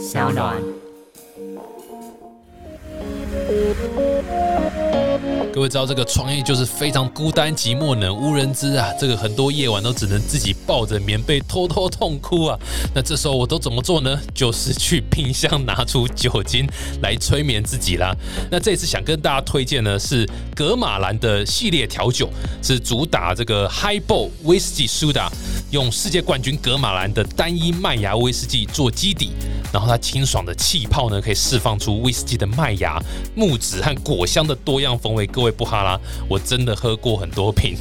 小暖。各位知道这个创业就是非常孤单寂寞冷无人知啊，这个很多夜晚都只能自己抱着棉被偷偷痛哭啊。那这时候我都怎么做呢？就是去冰箱拿出酒精来催眠自己啦。那这次想跟大家推荐呢是格马兰的系列调酒，是主打这个 Highball Whisky Soda，用世界冠军格马兰的单一麦芽威士忌做基底，然后它清爽的气泡呢可以释放出威士忌的麦芽、木质和果香的多样风味。各位布哈拉，我真的喝过很多瓶，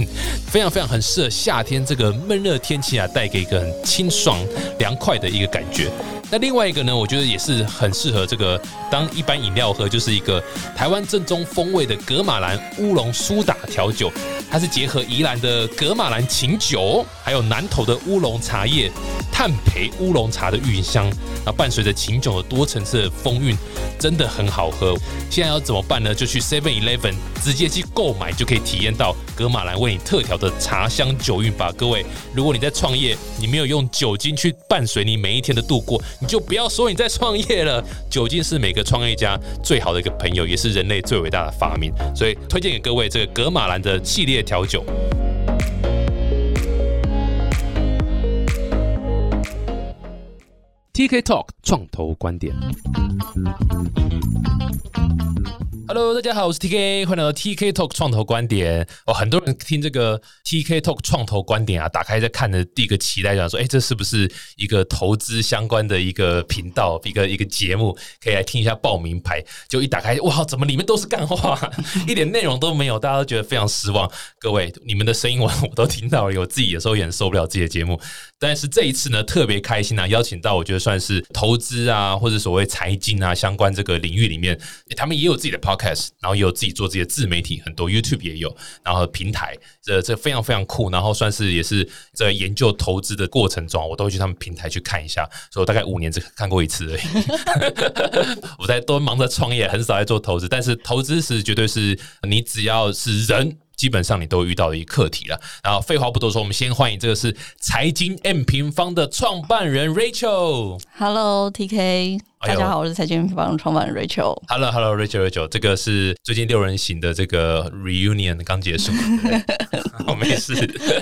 非常非常很适合夏天这个闷热天气啊，带给一个很清爽凉快的一个感觉。那另外一个呢，我觉得也是很适合这个当一般饮料喝，就是一个台湾正宗风味的格马兰乌龙苏打调酒，它是结合宜兰的格马兰琴酒，还有南投的乌龙茶叶、炭焙乌龙茶的韵香，然后伴随着琴酒的多层次的风韵，真的很好喝。现在要怎么办呢？就去 Seven Eleven 直接去购买，就可以体验到格马兰为你特调的茶香酒韵吧。各位，如果你在创业，你没有用酒精去伴随你每一天的度过。你就不要说你在创业了，酒精是每个创业家最好的一个朋友，也是人类最伟大的发明，所以推荐给各位这个格马兰的系列调酒。TK Talk 创投观点。Hello，大家好，我是 TK，欢迎来到 TK Talk 创投观点。哦，很多人听这个 TK Talk 创投观点啊，打开在看的第一个期待就，想说，哎，这是不是一个投资相关的一个频道，一个一个节目，可以来听一下报名牌？就一打开，哇，怎么里面都是干话，一点内容都没有，大家都觉得非常失望。各位，你们的声音我我都听到了，我自己有时候也受不了自己的节目。但是这一次呢，特别开心啊，邀请到我觉得算是投资啊，或者所谓财经啊相关这个领域里面，他们也有自己的 Pod 然后也有自己做自己的自媒体，很多 YouTube 也有，然后平台，这这非常非常酷，然后算是也是在研究投资的过程中，我都会去他们平台去看一下，所以我大概五年只看过一次而已。我在都忙着创业，很少在做投资，但是投资是绝对是你只要是人。基本上你都遇到的一课题了。然后废话不多说，我们先欢迎这个是财经 M 平方的创办人 Rachel。Hello，TK。大家好，我是财经平方创办人 Rachel。Hello，Hello，Rachel，Rachel，这个是最近六人行的这个 reunion 刚结束，我 没事。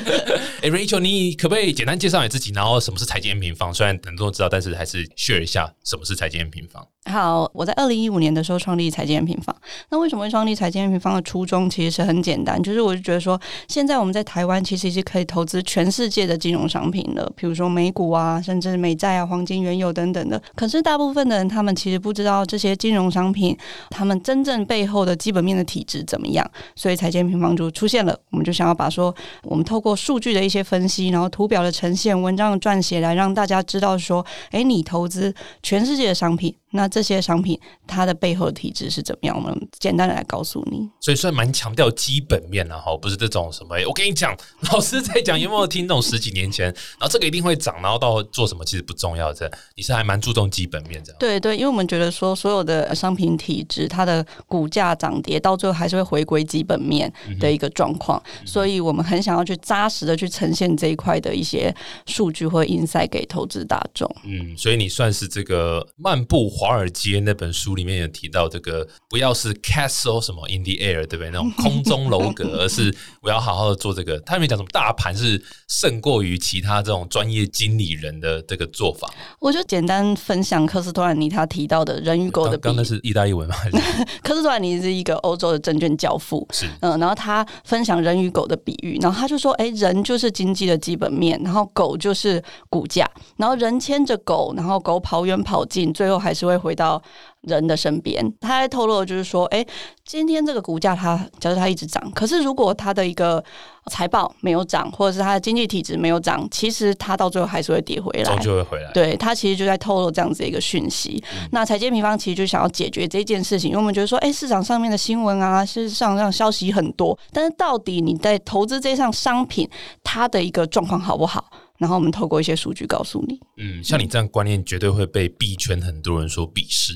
哎，Rachel，你可不可以简单介绍你自己？然后什么是财经平方？虽然很多人知道，但是还是 share 一下什么是财经平方。好，我在二零一五年的时候创立财经平方。那为什么会创立财经平方的初衷其实是很简单，就是我就觉得说，现在我们在台湾其实是可以投资全世界的金融商品的，比如说美股啊，甚至美债啊、黄金、原油等等的。可是大部分他们其实不知道这些金融商品他们真正背后的基本面的体质怎么样，所以财经平方就出现了。我们就想要把说我们透过数据的一些分析，然后图表的呈现、文章的撰写，来让大家知道说，哎，你投资全世界的商品。那这些商品它的背后体质是怎么样？我们简单的来告诉你。所以算蛮强调基本面的哈，不是这种什么。我跟你讲，老师在讲，有没有听懂十几年前？然后这个一定会涨，然后到做什么其实不重要。这你是还蛮注重基本面这样。对对，因为我们觉得说，所有的商品体质，它的股价涨跌，到最后还是会回归基本面的一个状况。所以我们很想要去扎实的去呈现这一块的一些数据或 insight 给投资大众。嗯，所以你算是这个漫步。华尔街那本书里面有提到，这个不要是 castle 什么 in the air，对不对？那种空中楼阁，而是我要好好的做这个。他里面讲什么大盘是胜过于其他这种专业经理人的这个做法。我就简单分享科斯托兰尼他提到的人与狗的。刚刚是意大利文吗？科斯托兰尼是一个欧洲的证券教父，是嗯，然后他分享人与狗的比喻，然后他就说，哎，人就是经济的基本面，然后狗就是股价，然后人牵着狗，然后狗跑远跑近，最后还是。会回到人的身边，他在透露就是说，哎，今天这个股价它，假如它一直涨，可是如果它的一个财报没有涨，或者是它的经济体质没有涨，其实它到最后还是会跌回来，就会回来。对，它其实就在透露这样子一个讯息。那财经平方其实就想要解决这件事情，因为我们觉得说，哎，市场上面的新闻啊，事实上让消息很多，但是到底你在投资这项商品，它的一个状况好不好？然后我们透过一些数据告诉你，嗯，像你这样观念绝对会被币圈很多人所鄙视，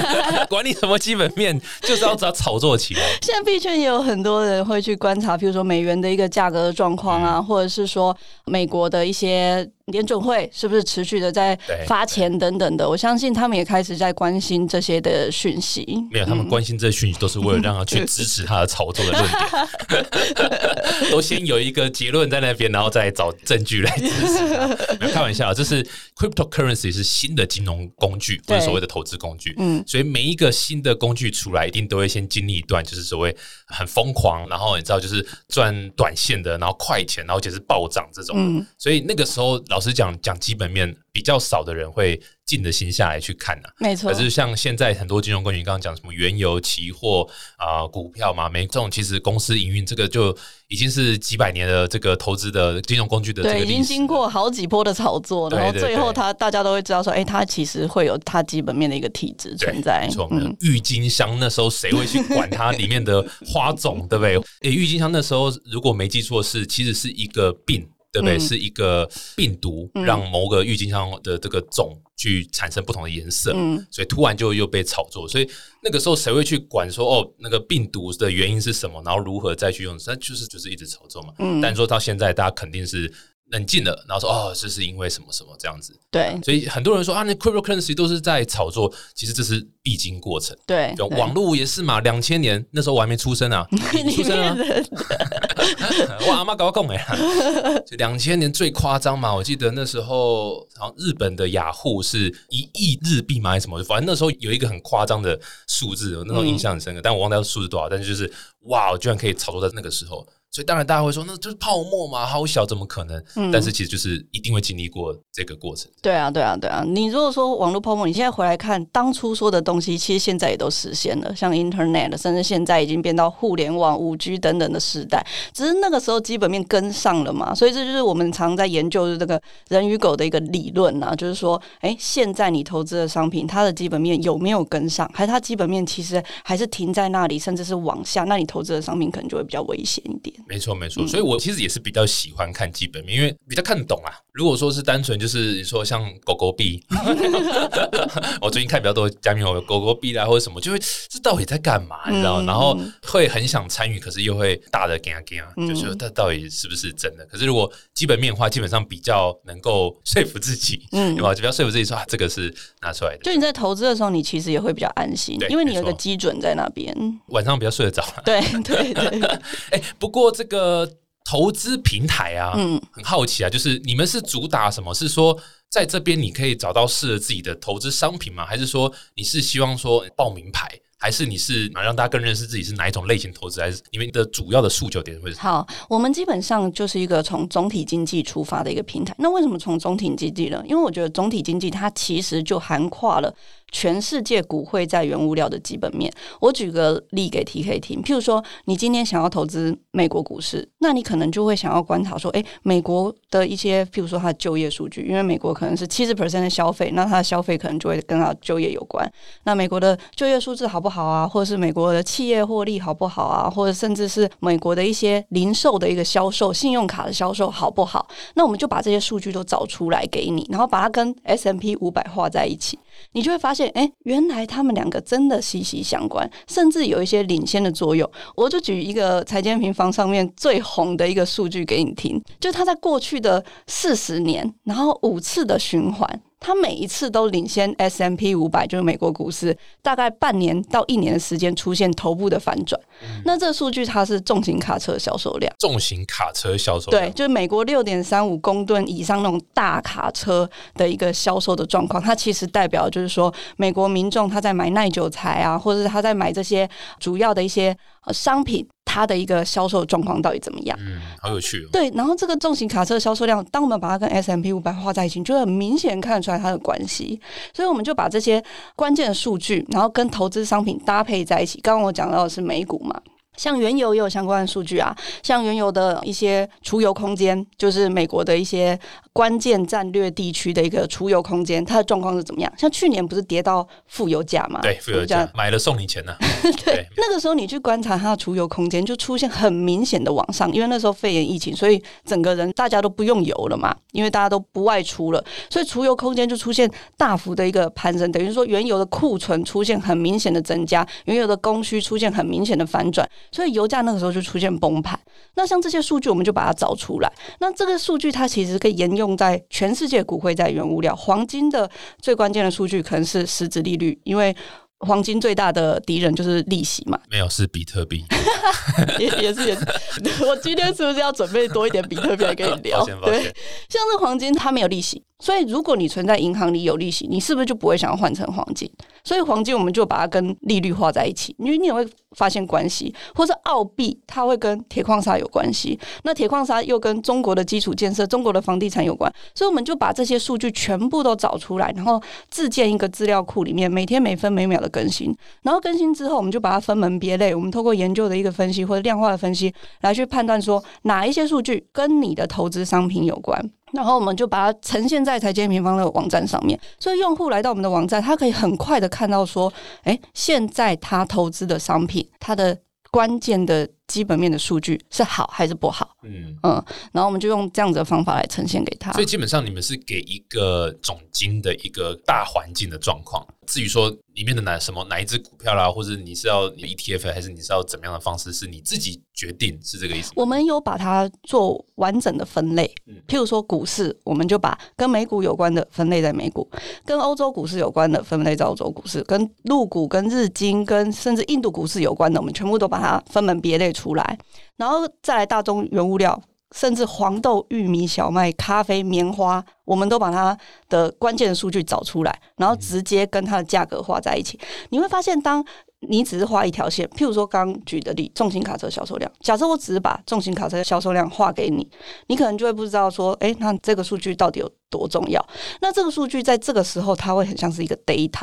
管你什么基本面，就是要找炒作起来。现在币圈也有很多人会去观察，比如说美元的一个价格的状况啊，或者是说美国的一些。联准会是不是持续的在发钱等等的，我相信他们也开始在关心这些的讯息。没有，他们关心这些讯息都是为了让他去支持他的炒作的论点，都先有一个结论在那边，然后再找证据来支持。没有开玩笑，这是 cryptocurrency 是新的金融工具，或者所谓的投资工具。嗯，所以每一个新的工具出来，一定都会先经历一段就是所谓很疯狂，然后你知道就是赚短线的，然后快钱，然后而且是暴涨这种。嗯所以那个时候，老实讲，讲基本面比较少的人会静的心下来去看呐、没错可。是像现在很多金融工具，你刚刚讲什么原油、期货啊、股票嘛，每这种其实公司营运这个就已经是几百年的这个投资的金融工具的这个对，已经经过好几波的炒作，然后最后对他大家都会知道说，哎，它其实会有它基本面的一个体质存在没。错，嗯，郁金香那时候谁会去管它里面的花种，对不对？诶，郁金香那时候如果没记错是其实是一个病。对不对？嗯是一个病毒嗯让某个郁金香的这个种去产生不同的颜色，嗯所以突然就又被炒作。所以那个时候谁会去管说哦，那个病毒的原因是什么，然后如何再去用？那就是就是一直炒作嘛。嗯但说到现在，大家肯定是冷静了，然后说哦，这是因为什么什么这样子。对所以很多人说啊，那 cryptocurrency 都是在炒作，其实这是必经过程。对，网络也是嘛，两千年那时候我还没出生啊，你出生啊？我阿妈搞我讲哎，就两千年最夸张嘛，我记得那时候好像日本的雅虎是一亿日币嘛还是什么，反正那时候有一个很夸张的数字，我那时候印象很深刻，但我忘掉数字多少，但是就是哇，居然可以炒作在那个时候。所以当然大家会说，那就是泡沫嘛，好小，怎么可能？嗯但是其实就是一定会经历过这个过程。对啊，对啊，对啊。你如果说网络泡沫，你现在回来看当初说的东西，其实现在也都实现了，像 Internet，甚至现在已经变到互联网、五 G 等等的时代。只是那个时候基本面跟上了嘛，所以这就是我们常在研究的这个人与狗的一个理论啊，就是说，哎，现在你投资的商品，它的基本面有没有跟上，还是它基本面其实还是停在那里，甚至是往下，那你投资的商品可能就会比较危险一点。没错，没嗯错，所以我其实也是比较喜欢看基本面，因为比较看得懂啊。如果说是单纯就是你说像狗狗币，我最近看比较多加密货币狗狗币啦或者什么，就会这到底在干嘛，你知道？嗯然后会很想参与，可是又会大的给啊给啊，嗯就说它到底是不是真的？可是如果基本面的话，基本上比较能够说服自己，嗯对吧？就比较说服自己说啊，这个是拿出来的，就你在投资的时候，你其实也会比较安心，因为你有个基准在那边。晚上比较睡得着。对对对，哎，不过这个投资平台啊，嗯很好奇啊，就是你们是主打什么？是说在这边你可以找到适合自己的投资商品吗？还是说你是希望说报名牌？还是你是啊让大家更认识自己是哪一种类型投资？还是你们的主要的诉求点会是？好，我们基本上就是一个从总体经济出发的一个平台。那为什么从总体经济呢？因为我觉得总体经济它其实就涵跨了全世界股汇在原物料的基本面。我举个例给 TK 听，譬如说，你今天想要投资美国股市，那你可能就会想要观察说，诶，美国的一些，譬如说它的就业数据，因为美国可能是七十 percent 的消费，那它的消费可能就会跟它的就业有关。那美国的就业数字好不好啊？或者是美国的企业获利好不好啊？或者甚至是美国的一些零售的一个销售、信用卡的销售好不好？那我们就把这些数据都找出来给你，然后把它跟 S M P 五百画在一起，你就会发现，哎，原来他们两个真的息息相关，甚至有一些领先的作用。我就举一个财经平方上面最红的一个数据给你听，就他在过去的四十年，然后五次的循环。它每一次都领先 S M P 五百，就是美国股市，大概半年到一年的时间出现头部的反转。那这个数据它是重型卡车销售量。重型卡车销售对，就是美国六点三五公吨以上那种大卡车的一个销售的状况，它其实代表就是说，美国民众他在买耐久材啊，或者是他在买这些主要的一些呃商品，它的一个销售状况到底怎么样？嗯，好有趣哦。对，然后这个重型卡车的销售量，当我们把它跟 S M P 五百画在一起，你就很明显看得出来它的关系。所以我们就把这些关键的数据，然后跟投资商品搭配在一起。刚刚我讲到的是美股嘛。像原油也有相关的数据啊，像原油的一些储油空间，就是美国的一些关键战略地区的一个储油空间，它的状况是怎么样？像去年不是跌到负油价嘛？对，负油价买了送你钱呢。对，那个时候你去观察它的储油空间，就出现很明显的往上，因为那时候肺炎疫情，所以整个人大家都不用油了嘛，因为大家都不外出了，所以储油空间就出现大幅的一个攀升，等于说原油的库存出现很明显的增加，原油的供需出现很明显的反转，所以油价那个时候就出现崩盘。那像这些数据，我们就把它找出来。那这个数据它其实可以沿用在全世界股汇在原物料、黄金的最关键的数据可能是实质利率，因为黄金最大的敌人就是利息嘛。没有，是比特币。也也是也是，我今天是不是要准备多一点比特币来跟你聊？对，像这黄金它没有利息。所以，如果你存在银行里有利息，你是不是就不会想要换成黄金？所以，黄金我们就把它跟利率画在一起，因为你也会发现关系。或者澳币，它会跟铁矿砂有关系，那铁矿砂又跟中国的基础建设、中国的房地产有关。所以，我们就把这些数据全部都找出来，然后自建一个资料库，里面每天每分每秒的更新。然后更新之后，我们就把它分门别类。我们透过研究的一个分析或者量化的分析，来去判断说哪一些数据跟你的投资商品有关。然后我们就把它呈现在财经平方的网站上面，所以用户来到我们的网站，他可以很快的看到说，哎，现在他投资的商品，它的关键的基本面的数据是好还是不好？嗯嗯，然后我们就用这样子的方法来呈现给他。所以基本上你们是给一个总金的一个大环境的状况。至于说里面的哪什么哪一只股票啦，或者你是要 ETF 还是你是要怎么样的方式，是你自己决定，是这个意思？我们有把它做完整的分类，譬如说股市，我们就把跟美股有关的分类在美股，跟欧洲股市有关的分类在欧洲股市，跟陆股、跟日经、跟甚至印度股市有关的，我们全部都把它分门别类出来，然后再来大中原物料。甚至黄豆、玉米、小麦、咖啡、棉花，我们都把它的关键的数据找出来，然后直接跟它的价格画在一起。你会发现，当你只是画一条线，譬如说刚举的例，重型卡车销售量。假设我只是把重型卡车销售量画给你，你可能就会不知道说，哎，那这个数据到底有多重要？那这个数据在这个时候，它会很像是一个 data。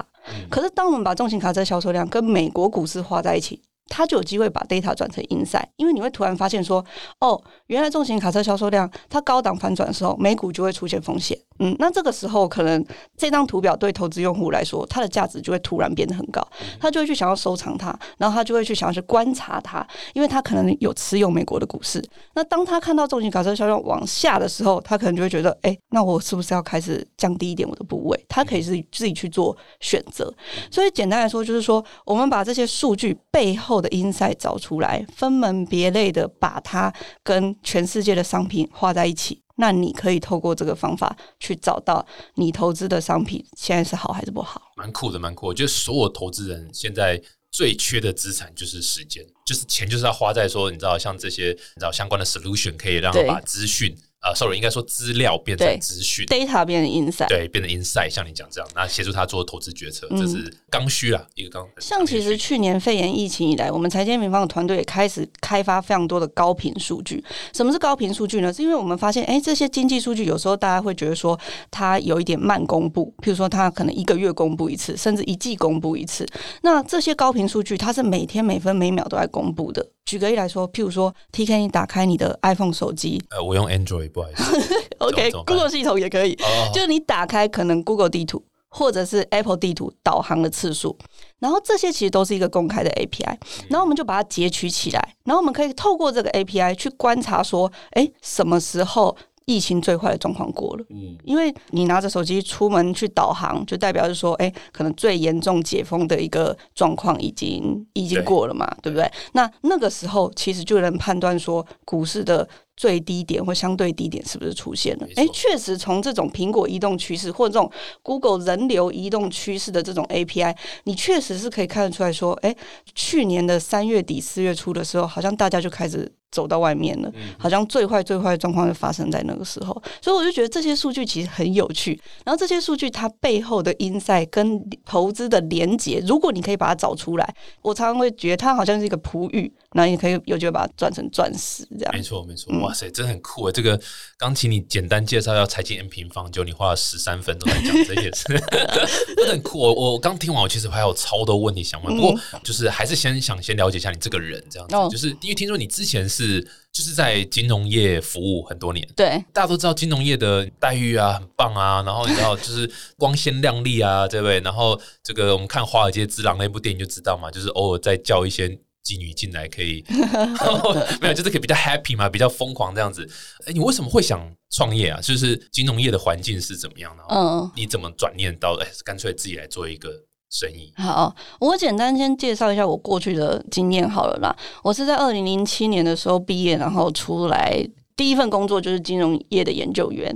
可是，当我们把重型卡车销售量跟美国股市画在一起。它就有机会把 data 转成 insight，因为你会突然发现说，哦，原来重型卡车销售量它高档反转的时候，美股就会出现风险。嗯，那这个时候可能这张图表对投资用户来说，它的价值就会突然变得很高，他就会去想要收藏它，然后他就会去想要去观察它，因为他可能有持有美国的股市。那当他看到重型卡车销量往下的时候，他可能就会觉得，哎，那我是不是要开始降低一点我的部位？他可以是自己去做选择。所以简单来说，就是说我们把这些数据背后。的 insight 找出来，分门别类的把它跟全世界的商品画在一起，那你可以透过这个方法去找到你投资的商品现在是好还是不好。蛮酷的，蛮酷。我觉得所有投资人现在最缺的资产就是时间，就是钱就是要花在说，你知道像这些你知道相关的 solution 可以让把资讯。呃，sorry，应该说资料变成资讯，data 变成 insight，对，变成 insight，像你讲这样，那协助他做投资决策，这是刚需啦，一个刚。像其实去年肺炎疫情以来，我们财经平方的团队也开始开发非常多的高频数据。什么是高频数据呢？是因为我们发现，哎，这些经济数据有时候大家会觉得说它有一点慢公布，譬如说它可能一个月公布一次，甚至一季公布一次。那这些高频数据，它是每天每分每秒都在公布的。举个例来说，譬如说，T K，你打开你的 iPhone 手机，呃，我用 Android，不好意思。OK，Google 系统也可以，就是你打开可能 Google 地图或者是 Apple 地图导航的次数，然后这些其实都是一个公开的 API，然后我们就把它截取起来，然后我们可以透过这个 API 去观察说，哎，什么时候？疫情最坏的状况过了，嗯，因为你拿着手机出门去导航，就代表是说，哎，可能最严重解封的一个状况已经已经过了嘛，对不对？那那个时候其实就能判断说股市的。最低点或相对低点是不是出现了？哎，确实从这种苹果移动趋势或者这种 Google 人流移动趋势的这种 API，你确实是可以看得出来说，哎，去年的三月底四月初的时候，好像大家就开始走到外面了，好像最坏最坏的状况就发生在那个时候。所以我就觉得这些数据其实很有趣。然后这些数据它背后的因赛跟投资的连结，如果你可以把它找出来，我常常会觉得它好像是一个璞玉。那你可以有机会把它转成钻石，这样没错没错，哇塞，真的很酷啊！这个刚请你简单介绍要财经 N 平方，就你花了十三分钟在讲这些事，真的很酷。我我刚听完，我其实还有超多问题想问，不过就是还是先想先了解一下你这个人，这样子，就是因为听说你之前是就是在金融业服务很多年，对，大家都知道金融业的待遇啊很棒啊，然后你知道 就是光鲜亮丽啊，对不对？然后这个我们看《华尔街之狼》那部电影就知道嘛，就是偶尔在叫一些。妓女进来可以，没有，就是可以比较 happy 嘛，比较疯狂这样子。哎，你为什么会想创业啊？就是金融业的环境是怎么样呢？嗯，你怎么转念到哎，干脆自己来做一个生意？好，我简单先介绍一下我过去的经验好了啦。我是在二零零七年的时候毕业，然后出来。第一份工作就是金融业的研究员，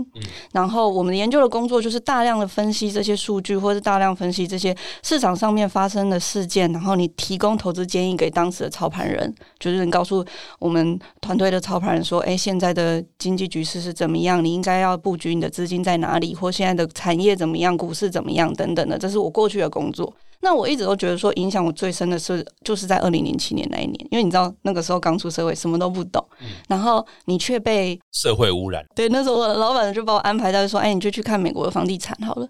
然后我们研究的工作就是大量的分析这些数据，或是大量分析这些市场上面发生的事件，然后你提供投资建议给当时的操盘人，就是你告诉我们团队的操盘人说：“哎，现在的经济局势是怎么样？你应该要布局你的资金在哪里？或现在的产业怎么样？股市怎么样？等等的。”这是我过去的工作。那我一直都觉得说，影响我最深的是，就是在二零零七年那一年，因为你知道那个时候刚出社会，什么都不懂，然后你却被社会污染。对，那时候我的老板就把我安排到说，哎，你就去看美国的房地产好了。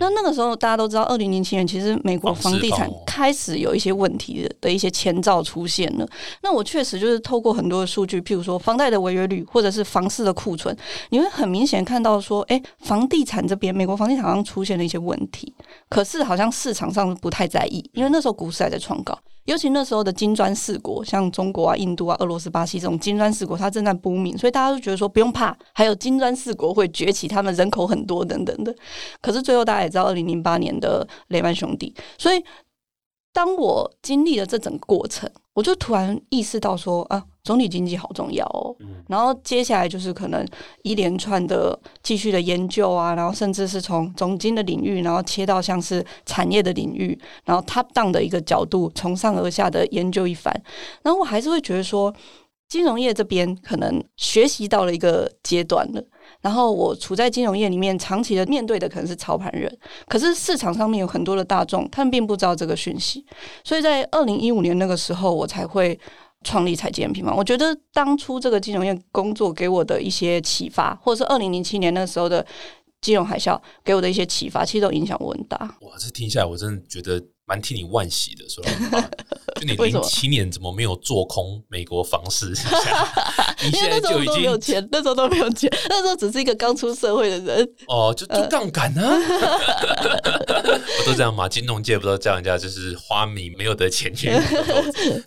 那那个时候大家都知道，二零零七年其实美国房地产开始有一些问题的的一些前兆出现了。那我确实就是透过很多的数据，譬如说房贷的违约率，或者是房市的库存，你会很明显看到说，哎，房地产这边美国房地产好像出现了一些问题，可是好像市场上不。不太在意，因为那时候股市还在创高，尤其那时候的金砖四国，像中国啊、印度啊、俄罗斯、巴西这种金砖四国，它正在不明，所以大家都觉得说不用怕，还有金砖四国会崛起，他们人口很多等等的。可是最后大家也知道，二零零八年的雷曼兄弟，所以当我经历了这整个过程。我就突然意识到说啊，总体经济好重要哦。然后接下来就是可能一连串的继续的研究啊，然后甚至是从总经的领域，然后切到像是产业的领域，然后 top down 的一个角度，从上而下的研究一番。然后我还是会觉得说，金融业这边可能学习到了一个阶段了。然后我处在金融业里面，长期的面对的可能是操盘人，可是市场上面有很多的大众，他们并不知道这个讯息，所以在二零一五年那个时候，我才会创立财经平方。我觉得当初这个金融业工作给我的一些启发，或者是二零零七年那时候的金融海啸给我的一些启发，其实都影响我很大。哇，这听下来我真的觉得。蛮替你惋惜的，说话，就你 零七年怎么没有做空美国房市？你现在就已经没有钱，那时候都没有钱，那时候只是一个刚出社会的人。哦，就就杠杆呢？我都这样嘛，金融界不都叫人家就是花米没有得钱去？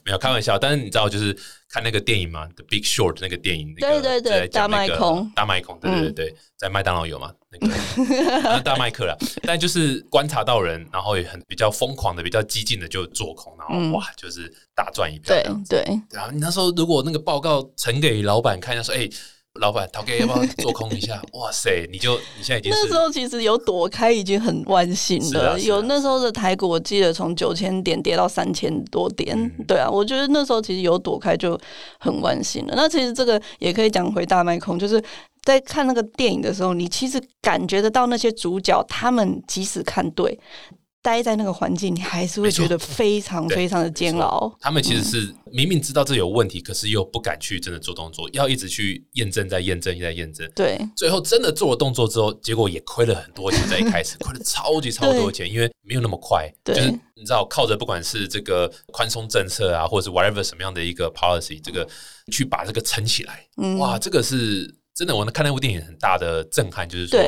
没有开玩笑，但是你知道就是。看那个电影嘛，《The Big Short》那个电影，对对对，大麦空，大麦空，对对对，在麦当劳有嘛？那个大麦克了，但就是观察到人，然后也很比较疯狂的、比较激进的就做空，然后哇，就是大赚一票。对对，然后你那时候如果那个报告呈给老板看，一下，说哎。老板，陶哥要不要做空一下？哇塞，你就你现在已经那时候其实有躲开，已经很万幸了。有那时候的台股，我记得从九千点跌到三千多点。对啊，我觉得那时候其实有躲开就很万幸了。那其实这个也可以讲回大麦空，就是在看那个电影的时候，你其实感觉得到那些主角，他们即使看对。待在那个环境，你还是会觉得非常非常的煎熬。他们其实是明明知道这有问题，可是又不敢去真的做动作，要一直去验证、再验证、再验证。对，最后真的做了动作之后，结果也亏了很多钱。在一开始亏了超级超多钱，因为没有那么快。就是你知道，靠着不管是这个宽松政策啊，或者是 whatever 什么样的一个 policy，这个去把这个撑起来。嗯哇，这个是真的。我看那部电影很大的震撼，就是说。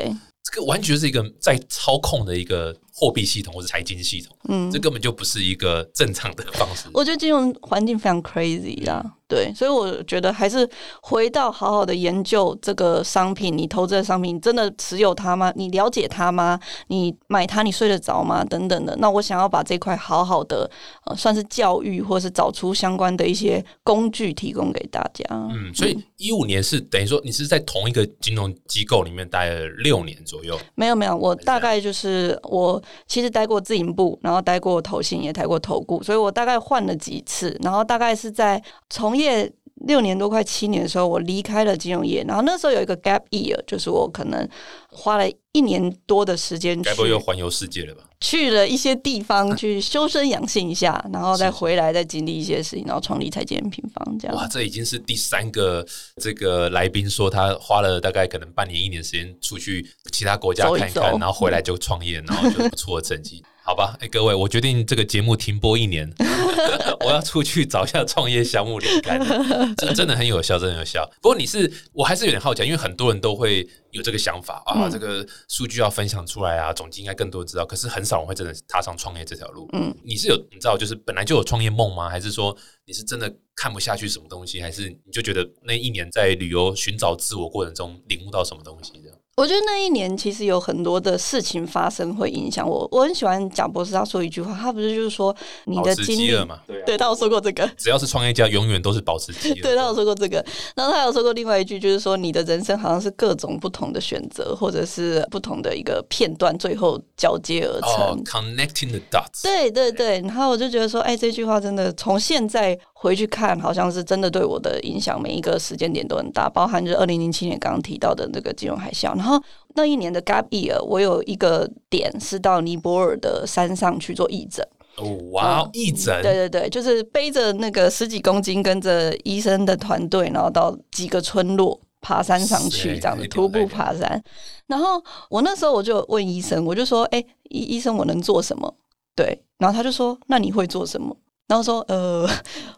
这个完全是一个在操控的一个货币系统或者财经系统，嗯，这根本就不是一个正常的方式。我觉得金融环境非常 crazy 啦。对，所以我觉得还是回到好好的研究这个商品，你投资的商品真的持有它吗？你了解它吗？你买它你睡得着吗？等等的。那我想要把这块好好的呃，算是教育，或是找出相关的一些工具提供给大家。嗯，所以一五年是等于说你是在同一个金融机构里面待了六年左右？没有没有，我大概就是我其实待过自营部，然后待过投信，也待过投顾，所以我大概换了几次，然后大概是在从业。业六年多快七年的时候，我离开了金融业，然后那时候有一个 gap year，就是我可能花了一年多的时间，该不会又环游世界了吧？去了一些地方去修身养性一下，然后再回来再经历一些事情，然后创立财建平方这样。哇，这已经是第三个这个来宾说他花了大概可能半年一年时间出去其他国家看一看，然后回来就创业，然后就不错的成绩。好吧，哎，各位，我决定这个节目停播一年，我要出去找一下创业项目灵感，这真的很有效，真的有效。不过你是，我还是有点好奇，因为很多人都会有这个想法啊，这个数据要分享出来啊，总经应该更多人知道，可是很少人会真的踏上创业这条路。嗯，你是有你知道，就是本来就有创业梦吗？还是说你是真的看不下去什么东西？还是你就觉得那一年在旅游寻找自我过程中领悟到什么东西？我觉得那一年其实有很多的事情发生会影响我。我很喜欢贾博士他说一句话，他不是就是说你的经历，嘛？对，他有说过这个。只要是创业家，永远都是保持饥饿。对他有说过这个，然后他有说过另外一句，就是说你的人生好像是各种不同的选择，或者是不同的一个片段，最后交接而成。Connecting the dots。对对对，然后我就觉得说，哎，这句话真的从现在回去看，好像是真的对我的影响，每一个时间点都很大，包含就是二零零七年刚刚提到的那个金融海啸，然后。那一年的 Gap Year，我有一个点是到尼泊尔的山上去做义诊。哦，哇，义诊！对对对，就是背着那个十几公斤，跟着医生的团队，然后到几个村落爬山上去，这样子徒步爬山。然后我那时候我就问医生，我就说：“哎，医医生，我能做什么？”对，然后他就说：“那你会做什么？”然后说：“呃，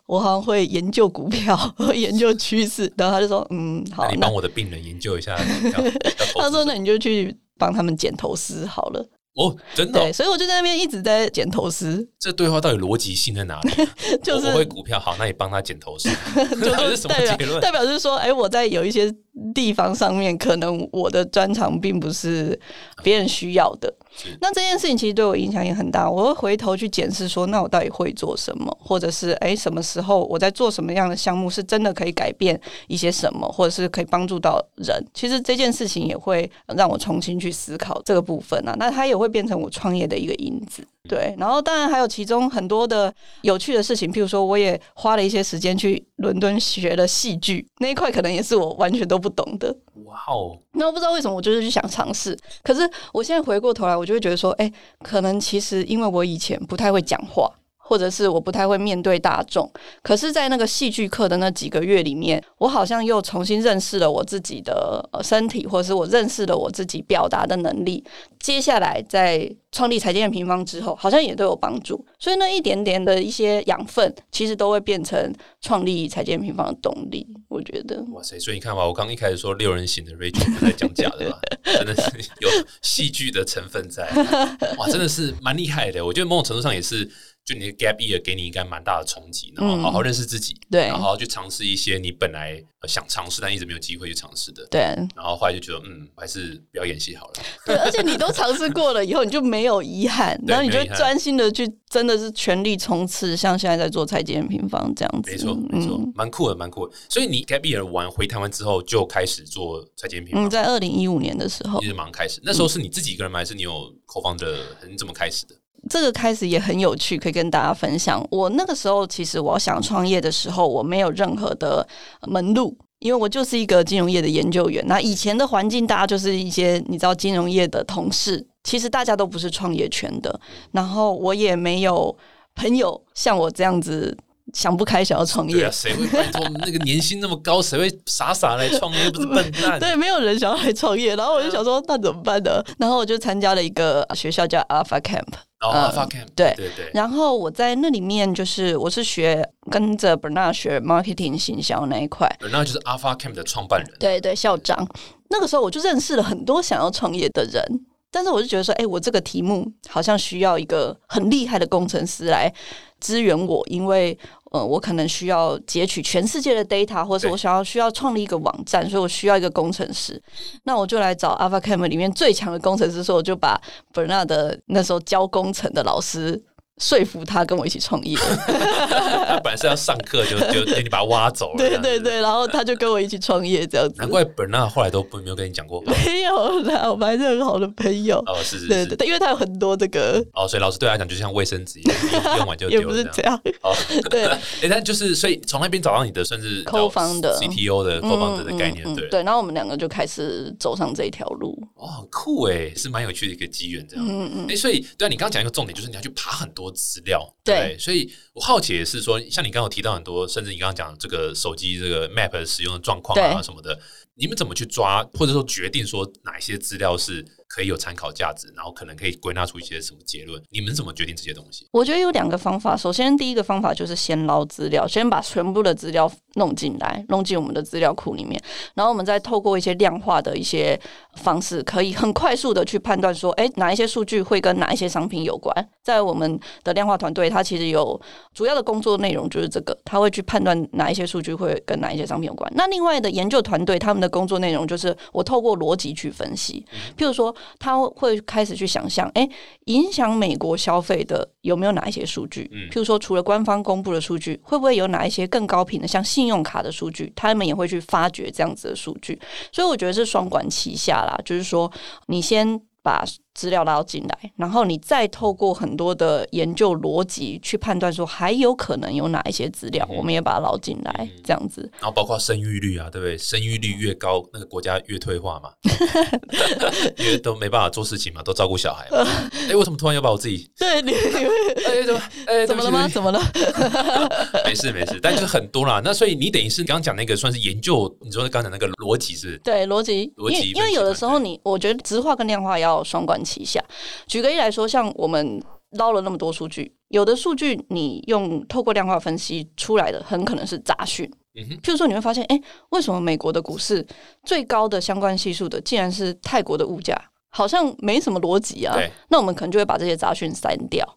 我好像会研究股票，会研究趋势。”然后他就说：“嗯，好，你帮我的病人研究一下。”他说：“那你就去帮他们剪头丝好了。”哦，真的，对，所以我就在那边一直在剪头丝。这对话到底逻辑性在哪里？就是我会股票好，那你帮他剪头丝，就是什么结论？代表是说，哎，我在有一些地方上面，可能我的专长并不是别人需要的。那这件事情其实对我影响也很大。我会回头去检视说，那我到底会做什么，或者是哎，什么时候我在做什么样的项目，是真的可以改变一些什么，或者是可以帮助到人。其实这件事情也会让我重新去思考这个部分啊。那它也会变成我创业的一个因子。对，然后当然还有其中很多的有趣的事情，譬如说，我也花了一些时间去伦敦学了戏剧那一块，可能也是我完全都不懂的。哇哦！那我不知道为什么，我就是想尝试。可是我现在回过头来，我就会觉得说，哎，可能其实因为我以前不太会讲话。或者是我不太会面对大众，可是，在那个戏剧课的那几个月里面，我好像又重新认识了我自己的身体，或者是我认识了我自己表达的能力。接下来在创立财建平方之后，好像也都有帮助。所以那一点点的一些养分，其实都会变成创立财建平方的动力。我觉得，哇塞！所以你看嘛，我刚一开始说六人行的 Rachel 在讲假的吧，真的是有戏剧的成分在。哇，真的是蛮厉害的。我觉得某种程度上也是。就你的 gap year 给你应该蛮大的冲击，然后好好认识自己，对，然后去尝试一些你本来想尝试但一直没有机会去尝试的，对，然后后来就觉得嗯，还是不要演戏好了。对，而且你都尝试过了以后，你就没有遗憾，然后你就专心的去，真的是全力冲刺，像现在在做财建平方这样子，没错，没错，蛮酷的，蛮酷的。所以你 gap year 完回台湾之后，就开始做财建平方，在二零一五年的时候，一直忙开始。那时候是你自己一个人吗？还是你有 co founder？你怎么开始的？这个开始也很有趣，可以跟大家分享。我那个时候其实我想创业的时候，我没有任何的门路，因为我就是一个金融业的研究员。那以前的环境，大家就是一些你知道金融业的同事，其实大家都不是创业圈的。然后我也没有朋友像我这样子。想不开，想要创业，谁会拜托那个年薪那么高？谁会傻傻来创业？不是笨蛋。对，没有人想要来创业。然后我就想说，那怎么办呢？然后我就参加了一个学校叫 Alpha Camp。Alpha Camp。对对对。然后我在那里面，就是我是学跟着 Bernard 学 marketing 行销那一块。Bernard 就是 Alpha Camp 的创办人。对对，校长。那个时候我就认识了很多想要创业的人，但是我就觉得说，哎，我这个题目好像需要一个很厉害的工程师来支援我，因为。呃，我可能需要截取全世界的 data，或者我想要需要创立一个网站，所以我需要一个工程师。那我就来找 Alpha Camp 里面最强的工程师，所以我就把 Bernard 那时候教工程的老师。说服他跟我一起创业。他本来是要上课，就就给你把他挖走了。对对对，然后他就跟我一起创业这样子。难怪本纳后来都不没有跟你讲过。没有啦，我们还是很好的朋友。哦，是是，对对，因为他有很多这个。哦，所以老师对他讲就像卫生纸一样，用完就丢。也不是这样。哦，对。哎，但就是所以从那边找到你的，算是扣方的 CTO 的扣方的的概念，对对。然后我们两个就开始走上这一条路。哦，很酷哎，是蛮有趣的一个机缘这样。嗯嗯。哎，所以对啊，你刚刚讲一个重点，就是你要去爬很多资料。对，所以我好奇的是说，像你刚刚提到很多，甚至你刚刚讲这个手机这个 Map 使用的状况啊什么的，你们怎么去抓，或者说决定说哪些资料是？可以有参考价值，然后可能可以归纳出一些什么结论？你们怎么决定这些东西？我觉得有两个方法。首先，第一个方法就是先捞资料，先把全部的资料弄进来，弄进我们的资料库里面，然后我们再透过一些量化的一些方式，可以很快速的去判断说，哎，哪一些数据会跟哪一些商品有关。在我们的量化团队，它其实有主要的工作内容就是这个，他会去判断哪一些数据会跟哪一些商品有关。那另外的研究团队，他们的工作内容就是我透过逻辑去分析，譬如说他会开始去想象，哎，影响美国消费的有没有哪一些数据？譬如说，除了官方公布的数据，会不会有哪一些更高频的，像信用卡的数据？他们也会去发掘这样子的数据。所以我觉得是双管齐下啦，就是说你先把。资料捞进来，然后你再透过很多的研究逻辑去判断，说还有可能有哪一些资料，我们也把它捞进来，这样子。然后包括生育率啊，对不对？生育率越高，那个国家越退化嘛，因为都没办法做事情嘛，都照顾小孩。哎，为什么突然要把我自己？对，你 哎怎么哎怎么了吗？怎么了？没事没事，但是很多啦。那所以你等于是刚刚讲那个算是研究，你说刚才那个逻辑是？对，逻辑逻辑，因为有的时候你我觉得直化跟量化要双管。旗下，举个例来说，像我们捞了那么多数据，有的数据你用透过量化分析出来的，很可能是杂讯。譬如说你会发现，哎，为什么美国的股市最高的相关系数的，竟然是泰国的物价？好像没什么逻辑啊，那我们可能就会把这些杂讯删掉，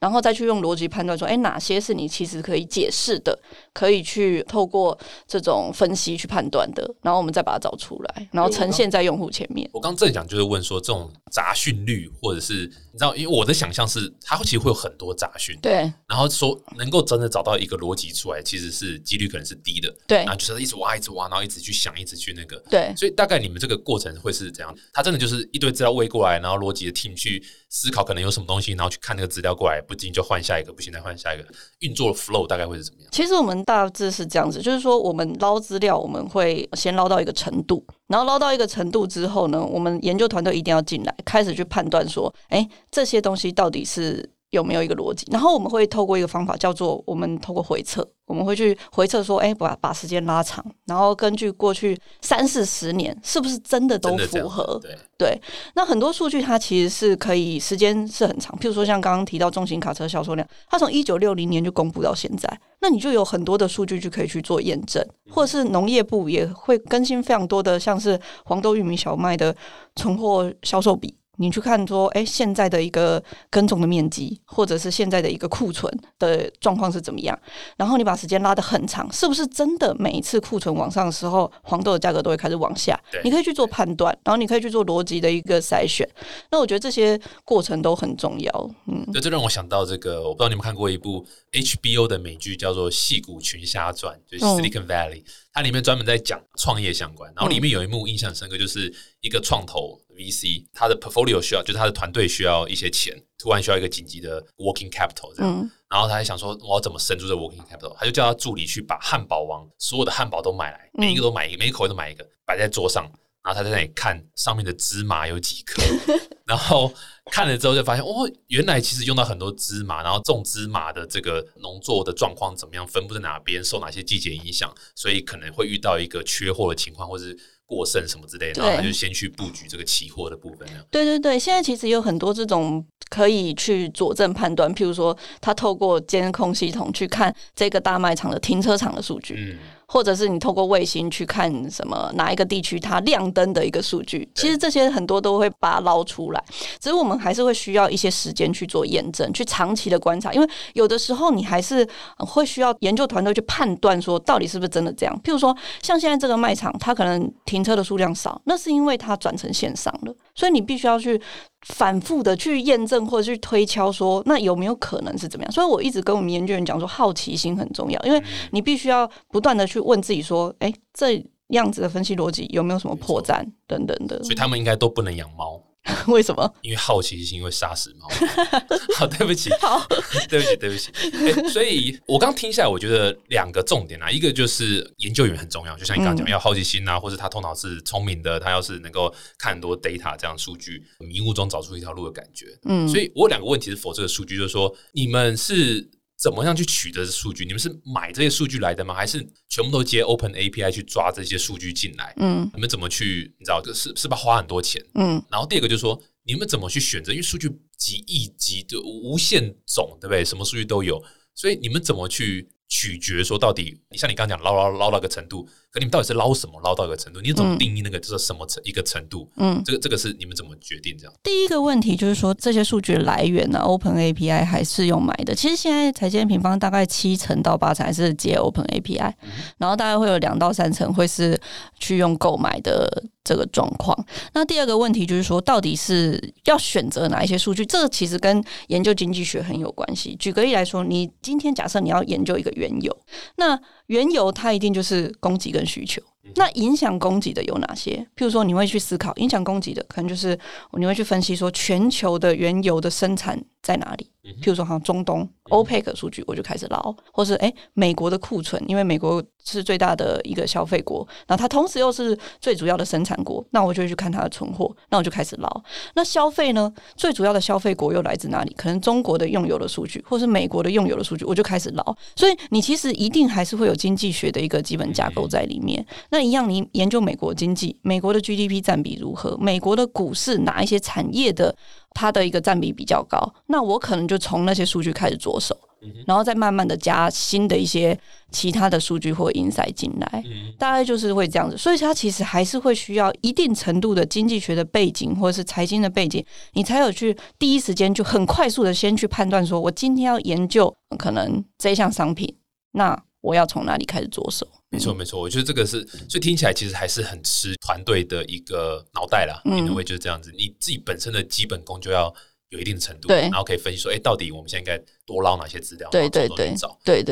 然后再去用逻辑判断说，哎，哪些是你其实可以解释的，可以去透过这种分析去判断的，然后我们再把它找出来，然后呈现在用户前面。我刚正讲就是问说，这种杂讯率，或者是你知道，因为我的想象是，它其实会有很多杂讯，对，然后说能够真的找到一个逻辑出来，其实是几率可能是低的，对，然后就是一直挖，一直挖，然后一直去想，一直去那个，对，所以大概你们这个过程会是怎样？它真的就是一堆资料喂过来，然后逻辑的 team 去思考可能有什么东西，然后去看那个资料过来，不行就换下一个，不行再换下一个，运作的 flow 大概会是怎么样？其实我们大致是这样子，就是说我们捞资料，我们会先捞到一个程度，然后捞到一个程度之后呢，我们研究团队一定要进来，开始去判断说，哎，这些东西到底是有没有一个逻辑，然后我们会透过一个方法叫做我们透过回测。我们会去回测说，哎，把把时间拉长，然后根据过去三四十年，是不是真的都符合？对，那很多数据它其实是可以时间是很长，譬如说像刚刚提到重型卡车销售量，它从一九六零年就公布到现在，那你就有很多的数据就可以去做验证，或者是农业部也会更新非常多的，像是黄豆、玉米、小麦的存货销售比。你去看说，哎，现在的一个耕种的面积，或者是现在的一个库存的状况是怎么样？然后你把时间拉得很长，是不是真的每一次库存往上的时候，黄豆的价格都会开始往下？你可以去做判断，然后你可以去做逻辑的一个筛选。那我觉得这些过程都很重要。嗯，对，这让我想到这个，我不知道你们看过一部 HBO 的美剧，叫做《戏骨群侠传》，就是 Silicon Valley，它里面专门在讲创业相关。然后里面有一幕印象深刻，就是一个创投。VC，他的 portfolio 需要，就是他的团队需要一些钱，突然需要一个紧急的 working capital 这样，然后他还想说，我要怎么生出这 working capital？他就叫他助理去把汉堡王所有的汉堡都买来，每一个都买一个，每一口都买一个，摆在桌上，然后他在那里看上面的芝麻有几颗，然后看了之后就发现，哦，原来其实用到很多芝麻，然后种芝麻的这个农作的状况怎么样，分布在哪边，受哪些季节影响，所以可能会遇到一个缺货的情况，或是。过剩什么之类的，然后他就先去布局这个期货的部分。对对对，现在其实有很多这种可以去佐证判断，譬如说，他透过监控系统去看这个大卖场的停车场的数据。或者是你透过卫星去看什么哪一个地区它亮灯的一个数据，其实这些很多都会把它捞出来。只是我们还是会需要一些时间去做验证，去长期的观察，因为有的时候你还是会需要研究团队去判断说到底是不是真的这样。譬如说，像现在这个卖场，它可能停车的数量少，那是因为它转成线上了，所以你必须要去。反复的去验证或者去推敲，说那有没有可能是怎么样？所以我一直跟我们研究员讲说，好奇心很重要，因为你必须要不断的去问自己说，哎，这样子的分析逻辑有没有什么破绽等等的。所以他们应该都不能养猫。为什么？因为好奇心会杀死猫。好，对不起，好，对不起，对不起。所以，我刚听下来，我觉得两个重点啊，一个就是研究员很重要，就像你刚刚讲，要好奇心啊，或者他头脑是聪明的，他要是能够看很多 data 这样数据，迷雾中找出一条路的感觉。嗯，所以我有两个问题是否这个数据，就是说，你们是怎么样去取得数据？你们是买这些数据来的吗？还是全部都接 Open API 去抓这些数据进来？嗯你们怎么去？你知道，是是不是花很多钱？嗯然后第二个就是说，你们怎么去选择？因为数据几亿级的无限种，对不对？什么数据都有，所以你们怎么去取决说到底？你像你刚刚讲捞捞捞到个程度，可你们到底是捞什么捞到一个程度？你怎么嗯定义那个就是什么程一个程度？嗯，这个这个是你们怎么决定这样？第一个问题就是说，这些数据来源呢、o p e n API 还是用买的？其实现在财经平方大概七成到八成还是接 Open API，、然后大概会有两到三成会是去用购买的这个状况。那第二个问题就是说，到底是要选择哪一些数据？这个其实跟研究经济学很有关系。举个例来说，你今天假设你要研究一个原油，那原油它一定就是供给跟需求。那影响供给的有哪些？譬如说，你会去思考影响供给的，可能就是你会去分析说全球的原油的生产在哪里。譬如说，好像中东 OPEC 数据，我就开始捞，或是诶美国的库存，因为美国是最大的一个消费国，然后它同时又是最主要的生产国，那我就会去看它的存货，那我就开始捞。那消费呢？最主要的消费国又来自哪里？可能中国的用油的数据，或是美国的用油的数据，我就开始捞。所以你其实一定还是会有经济学的一个基本架构在里面。那一样，你研究美国经济，美国的 GDP 占比如何？美国的股市哪一些产业的它的一个占比比较高？那我可能就从那些数据开始着手，然后再慢慢的加新的一些其他的数据或 insight 进来。大概就是会这样子，所以它其实还是会需要一定程度的经济学的背景或者是财经的背景，你才有去第一时间就很快速的先去判断说，我今天要研究可能这一项商品，那我要从哪里开始着手？没错，没错，我觉得这个是，所以听起来其实还是很吃团队的一个脑袋啦。嗯可能会就是这样子，你自己本身的基本功就要有一定的程度，对然后可以分析说，哎，到底我们现在应该多捞哪些资料，对对对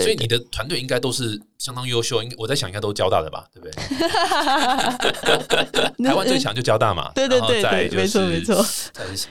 所以你的团队应该都是相当优秀，应该我在想应该都是交大的吧，对不对？台湾最强就交大嘛，对对对对，就是没错没错。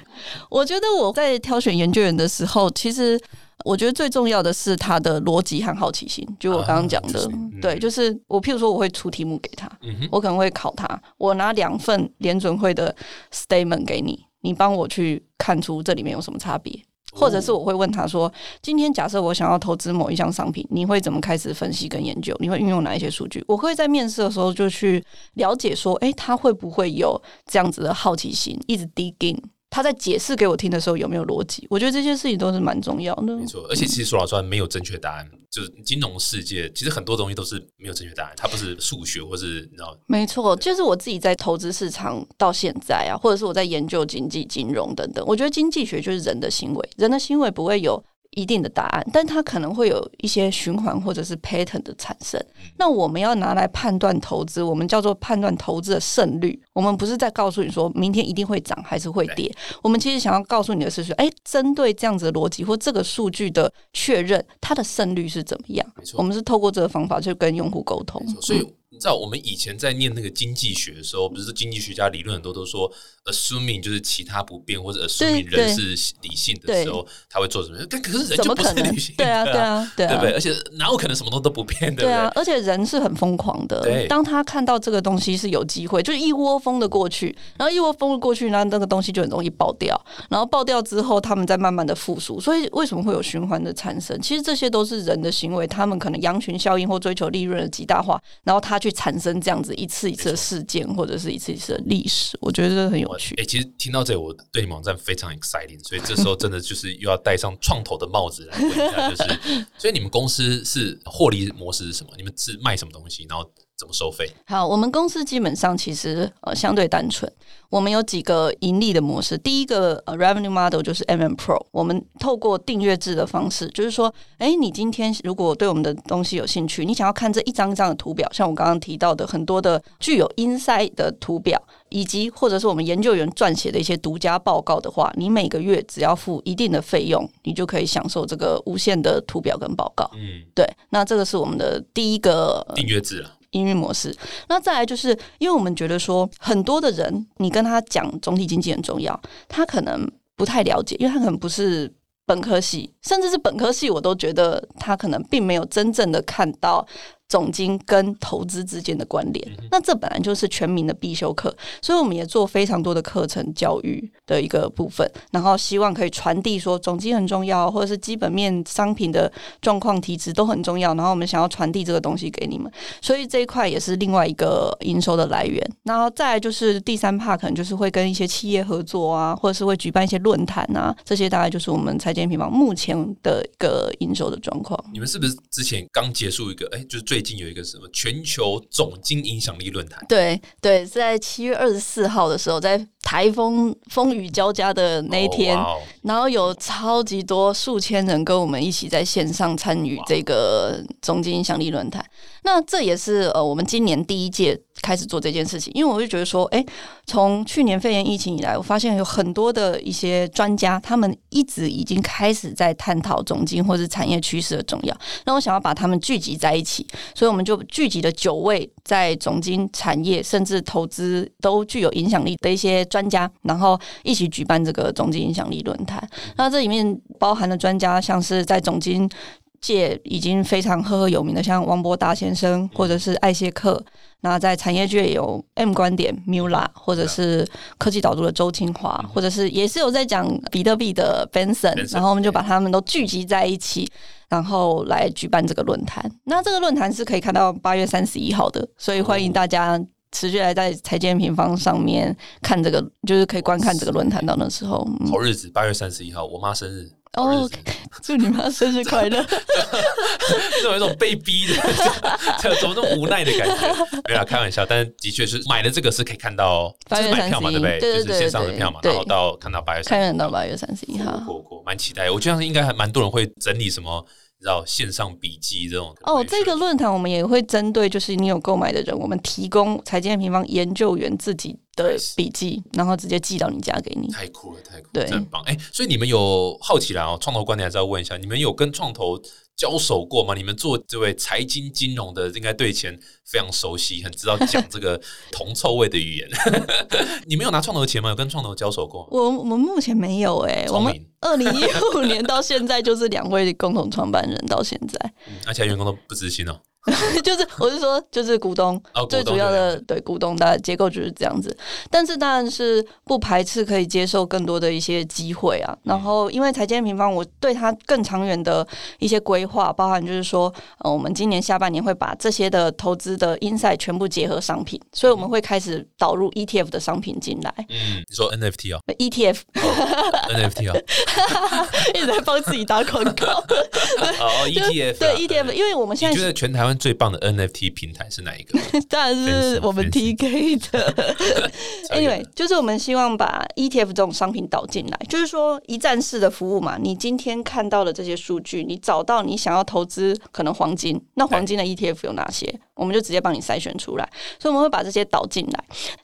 我觉得我在挑选研究员的时候，其实我觉得最重要的是他的逻辑和好奇心，就我刚刚讲的，啊嗯对，就是我譬如说我会出题目给他，嗯，我可能会考他，我拿两份联准会的 statement 给你，你帮我去看出这里面有什么差别。或者是我会问他说：“今天假设我想要投资某一项商品，你会怎么开始分析跟研究？你会运用哪一些数据？”我会在面试的时候就去了解说：“诶，他会不会有这样子的好奇心，一直 dig in？他在解释给我听的时候有没有逻辑？我觉得这些事情都是蛮重要的。没错，而且其实说老实话，没有正确答案。就是金融世界，其实很多东西都是没有正确答案，它不是数学，或是你知道，没错，就是我自己在投资市场到现在啊，或者是我在研究经济、金融等等，我觉得经济学就是人的行为，人的行为不会有一定的答案，但它可能会有一些循环或者是 pattern 的产生。那我们要拿来判断投资，我们叫做判断投资的胜率。我们不是在告诉你说明天一定会涨还是会跌，我们其实想要告诉你的是说，哎，针对这样子的逻辑或这个数据的确认，它的胜率是怎么样？没错我们是透过这个方法去跟用户沟通。所以你知道，我们以前在念那个经济学的时候，不是经济学家理论很多都说，assuming 就是其他不变，或者 assuming 人是理性的时候，他会做什么？但可是人怎就不么可能是理性？对啊，对啊，对啊，对不对？而且哪有可能什么都都不变，的对啊，而且人是很疯狂的对。当他看到这个东西是有机会，就是一窝蜂的过去，然后一窝蜂的过去，然后那个东西就很容易爆掉，然后爆掉之后，他们再慢慢的复苏。所以为什么会有循环的产生？其实这些都是人的行为，他们可能羊群效应或追求利润的极大化，然后他去产生这样子一次一次的事件或者是一次一次的历史。我觉得这很有趣哎、。其实听到这里，我对你们网站非常 exciting，所以这时候真的就是又要戴上创投的帽子来问一下，就是，所以你们公司是获利模式是什么？你们是卖什么东西？然后怎么收费？好，我们公司基本上其实呃相对单纯，我们有几个盈利的模式。第一个呃 revenue model 就是 MM Pro，我们透过订阅制的方式，就是说，哎，你今天如果对我们的东西有兴趣，你想要看这一张一张的图表，像我刚刚提到的很多的具有 insight 的图表，以及或者是我们研究员撰写的一些独家报告的话，你每个月只要付一定的费用，你就可以享受这个无限的图表跟报告。嗯，对，那这个是我们的第一个订阅制啊，营运模式。那再来就是，因为我们觉得说，很多的人，你跟他讲总体经济很重要，他可能不太了解，因为他可能不是本科系，甚至是本科系，我都觉得他可能并没有真正的看到总金跟投资之间的关联。那这本来就是全民的必修课，所以我们也做非常多的课程教育的一个部分，然后希望可以传递说总金很重要，或者是基本面商品的状况提质都很重要。然后我们想要传递这个东西给你们，所以这一块也是另外一个营收的来源。然后再来就是第三 part，可能就是会跟一些企业合作啊，或者是会举办一些论坛啊，这些大概就是我们财经平房目前的一个营收的状况。你们是不是之前刚结束一个？哎，就是最近有一个什么全球总经影响力论坛？对对，在七月二十四号的时候，在台风风雨交加的那一天，然后有超级多数千人跟我们一起在线上参与这个总经影响力论坛。那这也是呃，我们今年第一届开始做这件事情，因为我就觉得说，哎，从去年肺炎疫情以来，我发现有很多的一些专家，他们一直已经开始在探讨总经或者产业趋势的重要。那我想要把他们聚集在一起，所以我们就聚集了九位在总经产业甚至投资都具有影响力的一些专家，然后一起举办这个总经影响力论坛。那这里面包含的专家，像是在总经。界已经非常赫赫有名的，像王博达先生，或者是艾谢克。那在产业界有 M 观点 Mula，或者是科技导读的周清华，或者是也是有在讲比特币的 Benson。然后我们就把他们都聚集在一起，然后来举办这个论坛。那这个论坛是可以看到八月三十一号的，所以欢迎大家持续来在财经平方上面看这个，就是可以观看这个论坛到那时候。好日子，八月三十一号，我妈生日。哦，祝你妈生日快乐！这种一种被逼的，这怎么那么无奈的感觉？没有开玩笑，但的确是买了这个是可以看到，就是买票嘛，对不对？对对对，线上的票嘛，然后到看到八月，看到八月三十一号，过过蛮期待。我觉得应该还蛮多人会整理什么。然后线上笔记这种哦，这个论坛我们也会针对，就是你有购买的人，我们提供财经平方研究员自己的笔记，然后直接寄到你家给你。太酷了，太酷，了，真棒！哎，所以你们有好奇啦哦，创投观点还是要问一下，你们有跟创投？交手过吗？你们做这位财经金融的，应该对钱非常熟悉，很知道讲这个 铜臭味的语言。你们有拿创投的钱吗？有跟创投交手过？我我们目前没有哎，我们二零一五年到现在就是两位共同创办人到现在，而且员工都不执行哦。就是，我是说，就是股东最主要的对股东的结构就是这样子。但是当然是不排斥可以接受更多的一些机会啊。然后因为财经平方，我对它更长远的一些规划，包含就是说，呃，我们今年下半年会把这些的投资的 inside 全部结合商品，所以我们会开始导入 ETF 的商品进来。嗯，你说 NFT 哦？ETF，NFT 哦，一直在帮自己打广告。哦，ETF，对 ETF，因为我们现在觉得全台湾。最棒的 NFT 平台是哪一个？当然是我们 TK 的。Anyway，就是我们希望把 ETF 这种商品导进来，就是说一站式的服务嘛。你今天看到的这些数据，你找到你想要投资可能黄金，那黄金的 ETF 有哪些？我们就直接帮你筛选出来。所以我们会把这些导进来。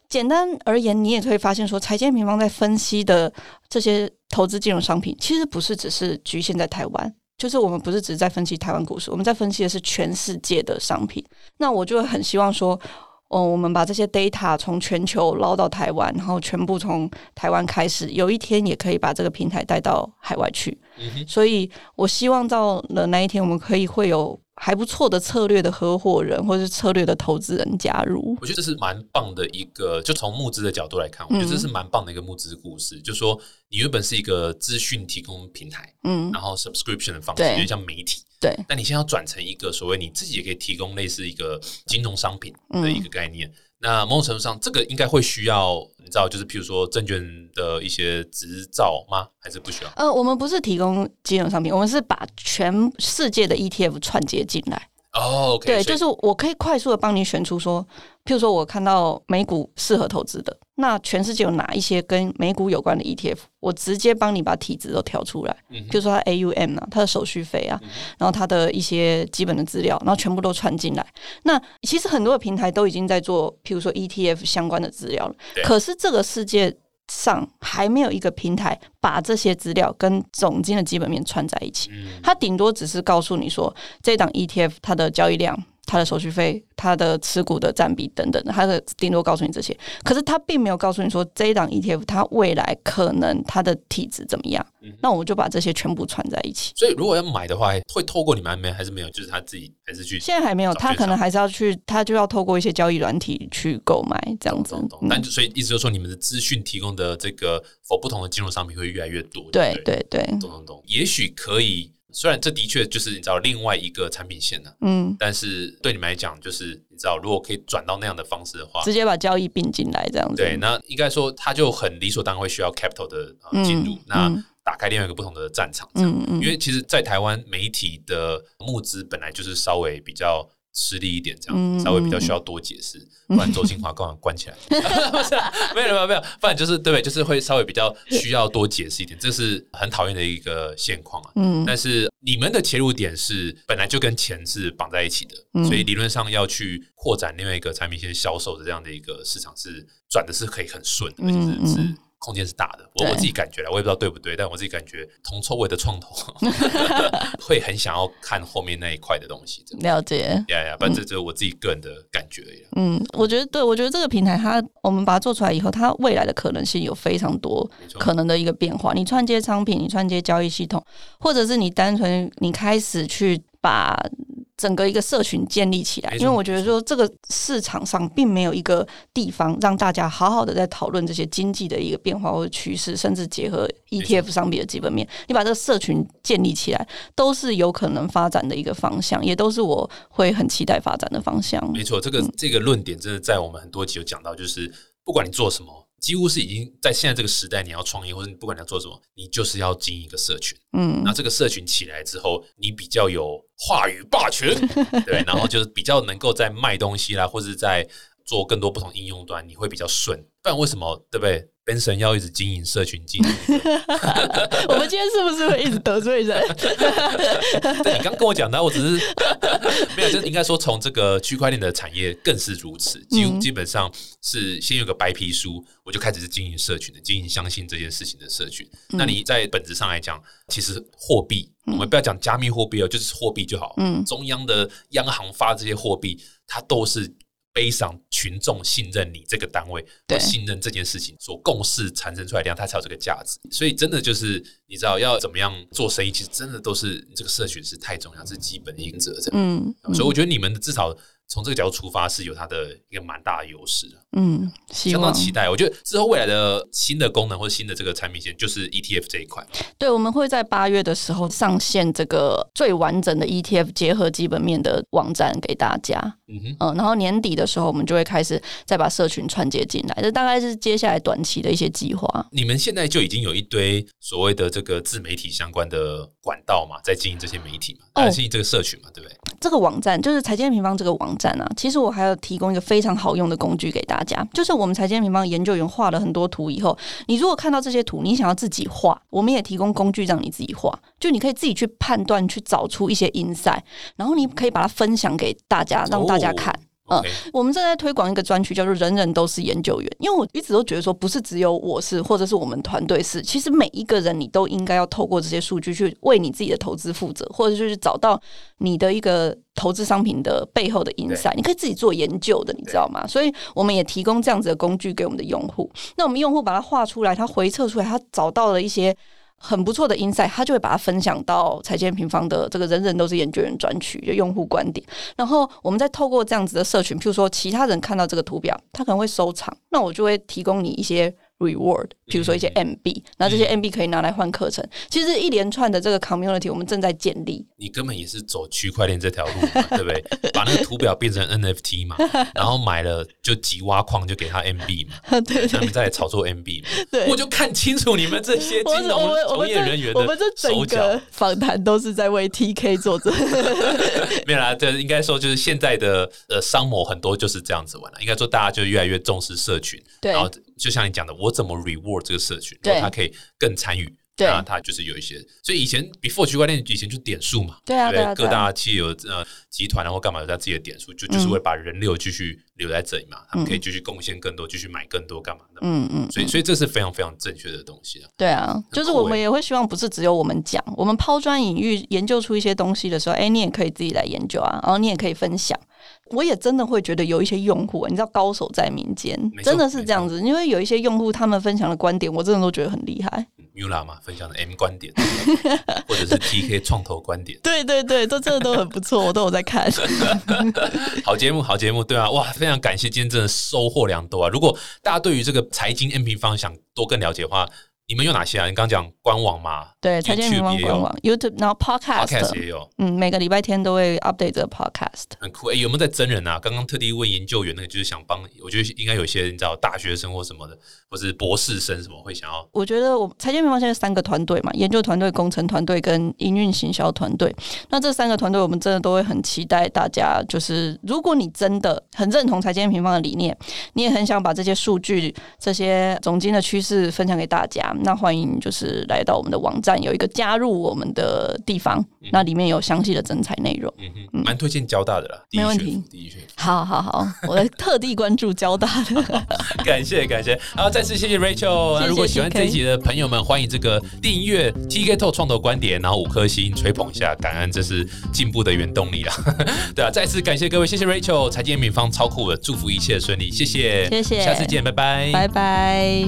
简单而言，你也可以发现说，财经平方在分析的这些投资金融商品，其实不是只是局限在台湾。就是我们不是只是在分析台湾股市，我们在分析的是全世界的商品。那我就很希望说，哦，我们把这些 data 从全球捞到台湾，然后全部从台湾开始，有一天也可以把这个平台带到海外去。所以我希望到了那一天，我们可以会有。还不错的策略的合伙人，或者是策略的投资人加入，我觉得这是蛮棒的一个。就从募资的角度来看，我觉得这是蛮棒的一个募资故事。就说你原本是一个资讯提供平台，嗯，然后 subscription 的方式有点像媒体，对。那你现在要转成一个所谓你自己也可以提供类似一个金融商品的一个概念。那某种程度上，这个应该会需要你知道，就是譬如说证券的一些执照吗？还是不需要？呃，我们不是提供金融商品，我们是把全世界的 ETF 串接进来。哦，对，就是我可以快速的帮你选出说，譬如说我看到美股适合投资的，那全世界有哪一些跟美股有关的 ETF，我直接帮你把体质都挑出来，譬如说它 AUM 啊，它的手续费啊，然后它的一些基本的资料，然后全部都串进来。那其实很多的平台都已经在做，譬如说 ETF 相关的资料了，可是这个世界。上还没有一个平台把这些资料跟总金的基本面串在一起，它顶多只是告诉你说这档 ETF 它的交易量它的手续费、它的持股的占比等等的，它的顶多告诉你这些。可是它并没有告诉你说这一档 ETF 它未来可能它的体质怎么样。那我就把这些全部串在一起。所以如果要买的话，会透过你们没还是没有？就是他自己还是去？现在还没有，他可能还是要去，他就要透过一些交易软体去购买这样子。但所以意思就是说，你们的资讯提供的这个否不同的金融商品会越来越多。对对对，懂懂懂。也许可以，虽然这的确就是你知道另外一个产品线呢，嗯，但是对你们来讲，就是你知道，如果可以转到那样的方式的话，直接把交易并进来这样子。对，那应该说它就很理所当然会需要 capital 的进入那。打开另外一个不同的战场，嗯嗯，因为其实，在台湾媒体的募资本来就是稍微比较吃力一点，这样稍微比较需要多解释，不然周清华刚好关起来，不是，没有没有没有，不然就是对不对？就是会稍微比较需要多解释一点，这是很讨厌的一个现况啊。嗯，但是你们的切入点是本来就跟钱是绑在一起的，所以理论上要去扩展另外一个产品线销售的这样的一个市场是转的是可以很顺，而且是。空间是大的，我我自己感觉了，我也不知道对不对，但我自己感觉铜臭味的创投 会很想要看后面那一块的东西。了解，呀呀，反正这是我自己个人的感觉而已。嗯，我觉得对，我觉得这个平台它，我们把它做出来以后，它未来的可能性有非常多可能的一个变化。你串接商品，你串接交易系统，或者是你单纯你开始去把。整个一个社群建立起来，因为我觉得说这个市场上并没有一个地方让大家好好的在讨论这些经济的一个变化或者趋势，甚至结合 ETF 商品的基本面，你把这个社群建立起来，都是有可能发展的一个方向，也都是我会很期待发展的方向。没错，这个这个论点真的在我们很多集有讲到，就是不管你做什么。几乎是已经在现在这个时代，你要创业或者你不管你要做什么，你就是要经营一个社群。嗯，那这个社群起来之后，你比较有话语霸权，对，然后就是比较能够在卖东西啦，或者在做更多不同应用端，你会比较顺。不然为什么，对不对？Ben 神要一直经营社群经营，我们今天是不是会一直得罪人？你刚跟我讲的，我只是 没有，就应该说从这个区块链的产业更是如此，基基本上是先有个白皮书，我就开始是经营社群的，经营相信这件事情的社群。那你在本质上来讲，其实货币，我们不要讲加密货币哦，就是货币就好。嗯，中央的央行发这些货币，它都是。悲伤群众信任你这个单位，对信任这件事情所共识产生出来的量，它才有这个价值。所以真的就是你知道要怎么样做生意，其实真的都是这个社群是太重要，是基本原则。嗯，所以我觉得你们的至少。从这个角度出发，是有它的一个蛮大的优势的。嗯，相当期待。我觉得之后未来的新的功能或者新的这个产品线，就是 ETF 这一块。对，我们会在八月的时候上线这个最完整的 ETF 结合基本面的网站给大家。嗯哼，嗯，然后年底的时候，我们就会开始再把社群串接进来。这大概是接下来短期的一些计划。你们现在就已经有一堆所谓的这个自媒体相关的管道嘛，在经营这些媒体嘛，在经营这个社群嘛，对不对？这个网站就是财经平方这个网站啊，其实我还要提供一个非常好用的工具给大家，就是我们财经平方研究员画了很多图以后，你如果看到这些图，你想要自己画，我们也提供工具让你自己画，就你可以自己去判断，去找出一些 insight，然后你可以把它分享给大家，让大家看。嗯，我们正在推广一个专区，叫做“人人都是研究员”。因为我一直都觉得说，不是只有我是，或者是我们团队是，其实每一个人你都应该要透过这些数据去为你自己的投资负责，或者就是找到你的一个投资商品的背后的 insight，你可以自己做研究的，你知道吗？所以我们也提供这样子的工具给我们的用户。那我们用户把它画出来，他回测出来，他找到了一些。很不错的 insight，他就会把它分享到财经平方的这个人人都是研究员专区，就用户观点。然后我们再透过这样子的社群，譬如说其他人看到这个图表，他可能会收藏，那我就会提供你一些。reward，比如说一些 MB，那这些 MB 可以拿来换课程。其实一连串的这个 community，我们正在建立。你根本也是走区块链这条路嘛，对不对？把那个图表变成 NFT 嘛，然后买了就急挖矿就给他 MB 嘛，对，他们在炒作 MB 嘛。对，我就看清楚你们这些金融从业人员的手脚。访谈都是在为 TK 做着。没有啦，这应该说就是现在的呃商模很多就是这样子玩了。应该说大家就越来越重视社群，然后。就像你讲的，我怎么 reward 这个社群，对，他可以更参与，对，他就是有一些，所以以前 before 区块链以前就点数嘛，对啊，对，各大企业有呃集团然后干嘛有他自己的点数，就就是会把人流继续留在这里嘛，他们可以继续贡献更多，继续买更多干嘛的，嗯嗯，所以所以这是非常非常正确的东西啊，对啊，就是我们也会希望不是只有我们讲，我们抛砖引玉，研究出一些东西的时候，哎，你也可以自己来研究啊，然后你也可以分享。我也真的会觉得有一些用户，你知道高手在民间真的是这样子。因为有一些用户他们分享的观点，我真的都觉得很厉害。Mula 嘛，分享的 M 观点，或者是 TK 创投观点，对对对，都真的都很不错，我都有在看。好节目，好节目，对啊，哇，非常感谢，今天真的收获良多啊！如果大家对于这个财经 M 平方想多更了解的话，你们有哪些啊？你刚刚讲官网嘛，对，财经平方官网、YouTube，然后 Podcast Podcast，也有，嗯，每个礼拜天都会 update 这个 Podcast。很酷。哎、有没有在真人啊？刚刚特地问研究员，那个就是想帮，我觉得应该有些你知道大学生或什么的，或是博士生什么会想要我觉得我财经平方现在三个团队嘛，研究团队、工程团队跟营运行销团队。那这三个团队，我们真的都会很期待大家，就是如果你真的很认同财经平方的理念，你也很想把这些数据、这些总经的趋势分享给大家，那欢迎就是来到我们的网站，有一个加入我们的地方，那里面有详细的征才内容。嗯嗯，蛮推荐交大的啦，没问题府第一学府。好好好，我在特地关注交大的。感谢感谢，好，再次谢谢 Rachel。那如果喜欢这一集的朋友们，欢迎这个订阅 TK 透创投观点，然后五颗星吹捧一下，感恩这是进步的原动力啊。对啊，再次感谢各位，谢谢 Rachel，财经敏方超酷的，祝福一切顺利，谢谢，谢谢下次见，拜拜，拜拜。